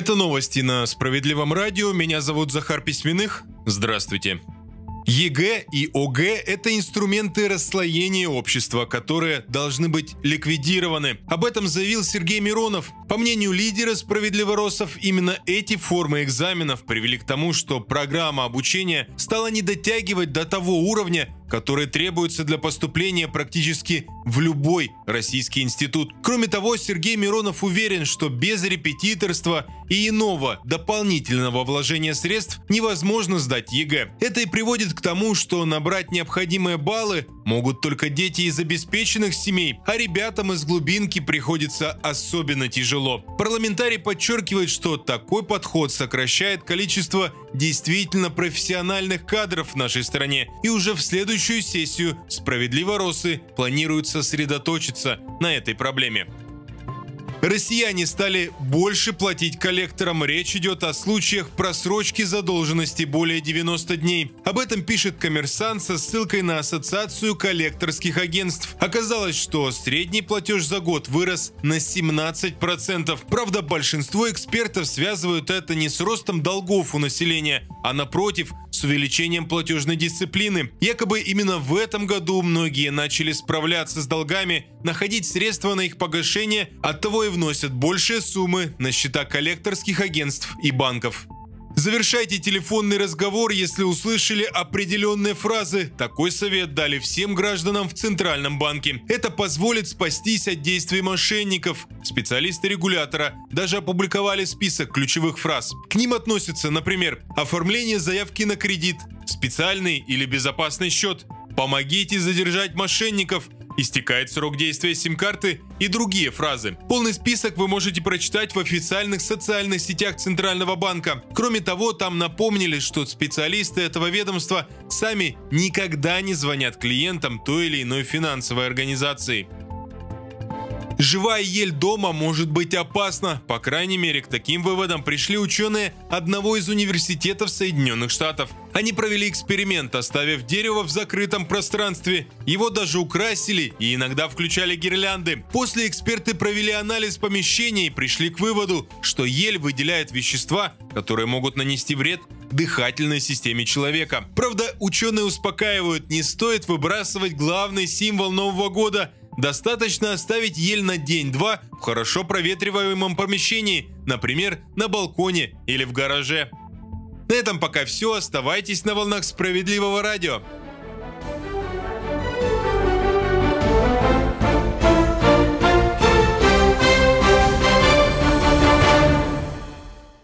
Это новости на Справедливом радио. Меня зовут Захар Письменных. Здравствуйте. ЕГЭ и ОГЭ – это инструменты расслоения общества, которые должны быть ликвидированы. Об этом заявил Сергей Миронов. По мнению лидера справедливоросов, именно эти формы экзаменов привели к тому, что программа обучения стала не дотягивать до того уровня, который требуется для поступления практически в любой российский институт. Кроме того, Сергей Миронов уверен, что без репетиторства и иного дополнительного вложения средств невозможно сдать ЕГЭ. Это и приводит к тому, что набрать необходимые баллы могут только дети из обеспеченных семей, а ребятам из глубинки приходится особенно тяжело. Парламентарий подчеркивает, что такой подход сокращает количество действительно профессиональных кадров в нашей стране, и уже в следующую сессию «Справедливо Росы» планируют сосредоточиться на этой проблеме. Россияне стали больше платить коллекторам. Речь идет о случаях просрочки задолженности более 90 дней. Об этом пишет коммерсант со ссылкой на Ассоциацию коллекторских агентств. Оказалось, что средний платеж за год вырос на 17%. Правда, большинство экспертов связывают это не с ростом долгов у населения, а напротив, с увеличением платежной дисциплины. Якобы именно в этом году многие начали справляться с долгами, находить средства на их погашение, оттого и вносят большие суммы на счета коллекторских агентств и банков. Завершайте телефонный разговор, если услышали определенные фразы. Такой совет дали всем гражданам в Центральном банке. Это позволит спастись от действий мошенников. Специалисты регулятора даже опубликовали список ключевых фраз. К ним относятся, например, оформление заявки на кредит, специальный или безопасный счет, помогите задержать мошенников – истекает срок действия сим-карты и другие фразы. Полный список вы можете прочитать в официальных социальных сетях Центрального банка. Кроме того, там напомнили, что специалисты этого ведомства сами никогда не звонят клиентам той или иной финансовой организации. Живая ель дома может быть опасна. По крайней мере, к таким выводам пришли ученые одного из университетов Соединенных Штатов. Они провели эксперимент, оставив дерево в закрытом пространстве. Его даже украсили и иногда включали гирлянды. После эксперты провели анализ помещения и пришли к выводу, что ель выделяет вещества, которые могут нанести вред дыхательной системе человека. Правда, ученые успокаивают, не стоит выбрасывать главный символ Нового года – Достаточно оставить ель на день-два в хорошо проветриваемом помещении, например, на балконе или в гараже. На этом пока все. Оставайтесь на волнах справедливого радио.